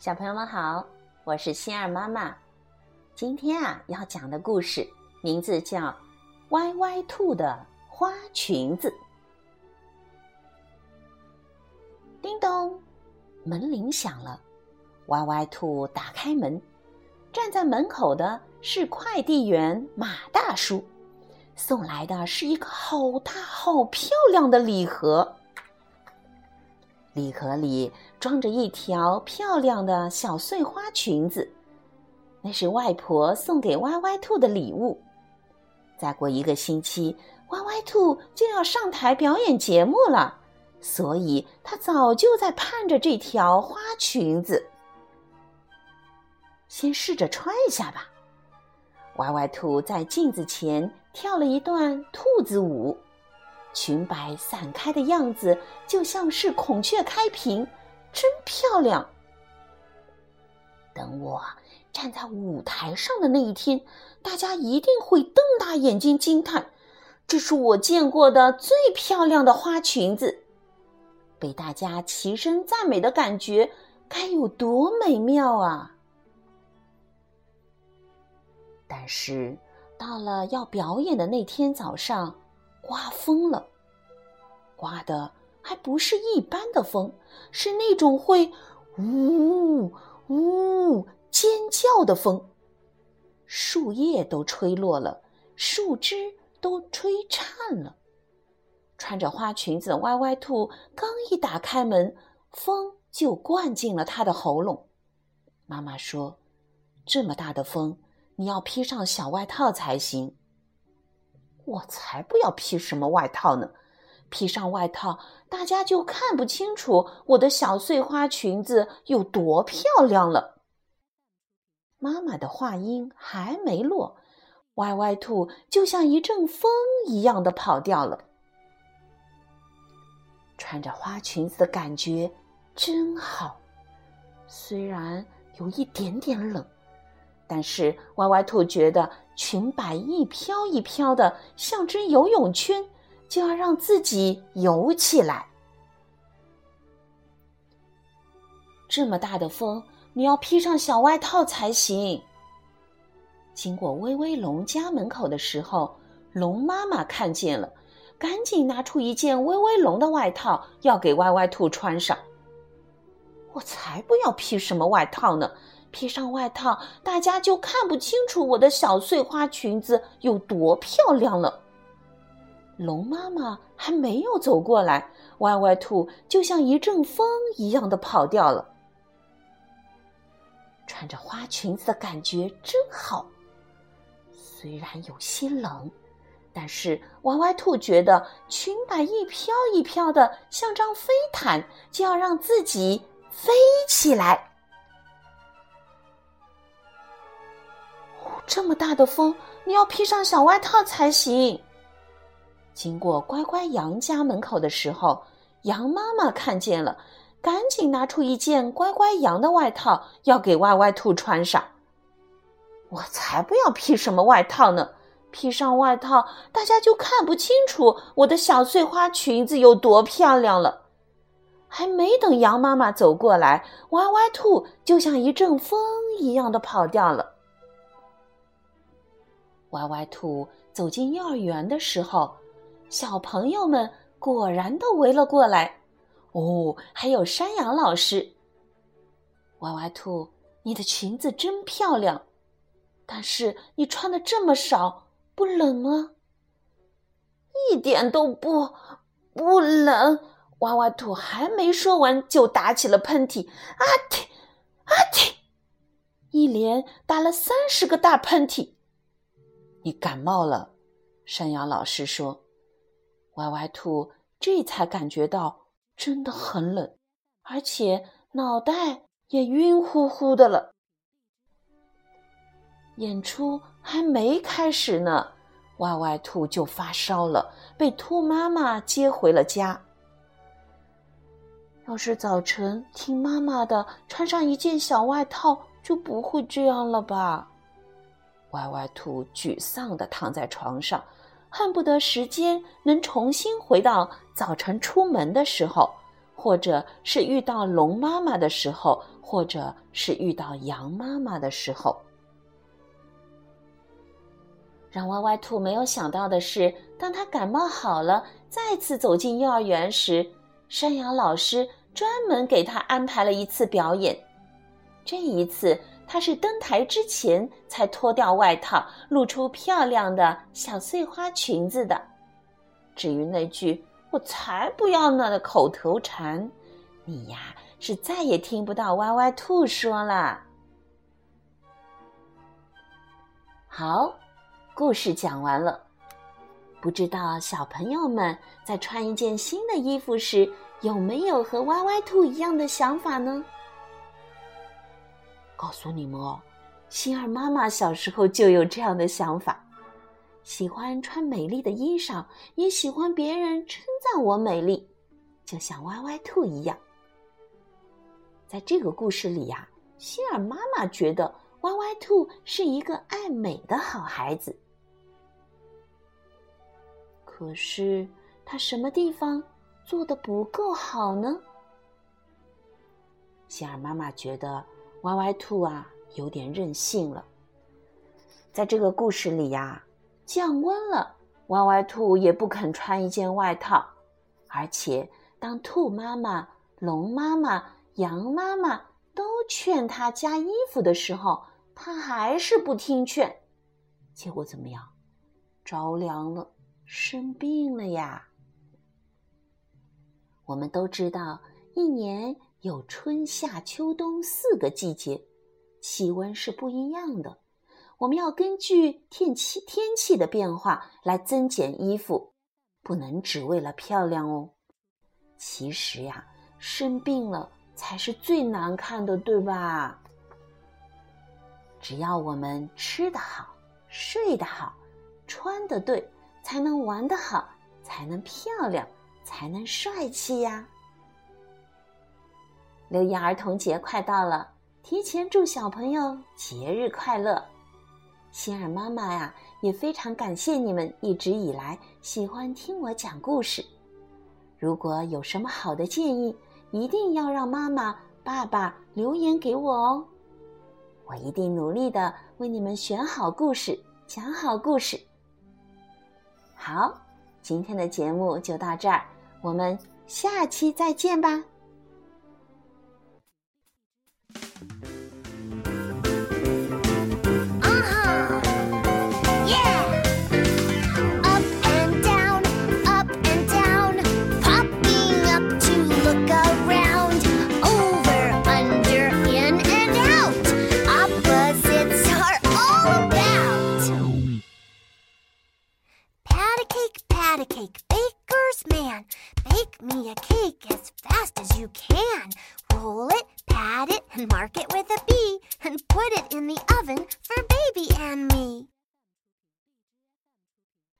小朋友们好，我是心儿妈妈。今天啊，要讲的故事名字叫《歪歪兔的花裙子》。叮咚，门铃响了。歪歪兔打开门，站在门口的是快递员马大叔，送来的是一个好大好漂亮的礼盒。礼盒里装着一条漂亮的小碎花裙子，那是外婆送给歪歪兔的礼物。再过一个星期，歪歪兔就要上台表演节目了，所以他早就在盼着这条花裙子。先试着穿一下吧。歪歪兔在镜子前跳了一段兔子舞。裙摆散开的样子就像是孔雀开屏，真漂亮。等我站在舞台上的那一天，大家一定会瞪大眼睛惊叹：“这是我见过的最漂亮的花裙子！”被大家齐声赞美的感觉该有多美妙啊！但是到了要表演的那天早上。刮风了，刮的还不是一般的风，是那种会呜呜尖叫的风。树叶都吹落了，树枝都吹颤了。穿着花裙子的歪歪兔刚一打开门，风就灌进了他的喉咙。妈妈说：“这么大的风，你要披上小外套才行。”我才不要披什么外套呢！披上外套，大家就看不清楚我的小碎花裙子有多漂亮了。妈妈的话音还没落，歪歪兔就像一阵风一样的跑掉了。穿着花裙子的感觉真好，虽然有一点点冷。但是歪歪兔觉得裙摆一飘一飘的，像只游泳圈，就要让自己游起来。这么大的风，你要披上小外套才行。经过威威龙家门口的时候，龙妈妈看见了，赶紧拿出一件威威龙的外套，要给歪歪兔穿上。我才不要披什么外套呢！披上外套，大家就看不清楚我的小碎花裙子有多漂亮了。龙妈妈还没有走过来，歪歪兔就像一阵风一样的跑掉了。穿着花裙子的感觉真好，虽然有些冷，但是歪歪兔觉得裙摆一飘一飘的，像张飞毯，就要让自己飞起来。这么大的风，你要披上小外套才行。经过乖乖羊家门口的时候，羊妈妈看见了，赶紧拿出一件乖乖羊的外套，要给歪歪兔穿上。我才不要披什么外套呢！披上外套，大家就看不清楚我的小碎花裙子有多漂亮了。还没等羊妈妈走过来，歪歪兔就像一阵风一样的跑掉了。歪歪兔走进幼儿园的时候，小朋友们果然都围了过来。哦，还有山羊老师。歪歪兔，你的裙子真漂亮，但是你穿的这么少，不冷吗？一点都不不冷。歪歪兔还没说完，就打起了喷嚏，啊嚏啊嚏，一连打了三十个大喷嚏。你感冒了，山羊老师说：“歪歪兔这才感觉到真的很冷，而且脑袋也晕乎乎的了。”演出还没开始呢，歪歪兔就发烧了，被兔妈妈接回了家。要是早晨听妈妈的，穿上一件小外套，就不会这样了吧？歪歪兔沮丧的躺在床上，恨不得时间能重新回到早晨出门的时候，或者是遇到龙妈妈的时候，或者是遇到羊妈妈的时候。让歪歪兔没有想到的是，当他感冒好了，再次走进幼儿园时，山羊老师专门给他安排了一次表演。这一次，他是登台之前才脱掉外套，露出漂亮的小碎花裙子的。至于那句“我才不要呢”的口头禅，你呀是再也听不到歪歪兔说了。好。故事讲完了，不知道小朋友们在穿一件新的衣服时，有没有和歪歪兔一样的想法呢？告诉你们哦，星儿妈妈小时候就有这样的想法，喜欢穿美丽的衣裳，也喜欢别人称赞我美丽，就像歪歪兔一样。在这个故事里呀，星儿妈妈觉得歪歪兔是一个爱美的好孩子。可是他什么地方做的不够好呢？心儿妈妈觉得歪歪兔啊有点任性了。在这个故事里呀，降温了，歪歪兔也不肯穿一件外套，而且当兔妈妈、龙妈妈、羊妈妈都劝他加衣服的时候，他还是不听劝。结果怎么样？着凉了。生病了呀！我们都知道，一年有春夏秋冬四个季节，气温是不一样的。我们要根据天气天气的变化来增减衣服，不能只为了漂亮哦。其实呀，生病了才是最难看的，对吧？只要我们吃得好，睡得好，穿得对。才能玩得好，才能漂亮，才能帅气呀！六一儿童节快到了，提前祝小朋友节日快乐！心儿妈妈呀，也非常感谢你们一直以来喜欢听我讲故事。如果有什么好的建议，一定要让妈妈、爸爸留言给我哦！我一定努力的为你们选好故事，讲好故事。好，今天的节目就到这儿，我们下期再见吧。a cake baker's man. Bake me a cake as fast as you can. Roll it, pat it, and mark it with a B. And put it in the oven for baby and me.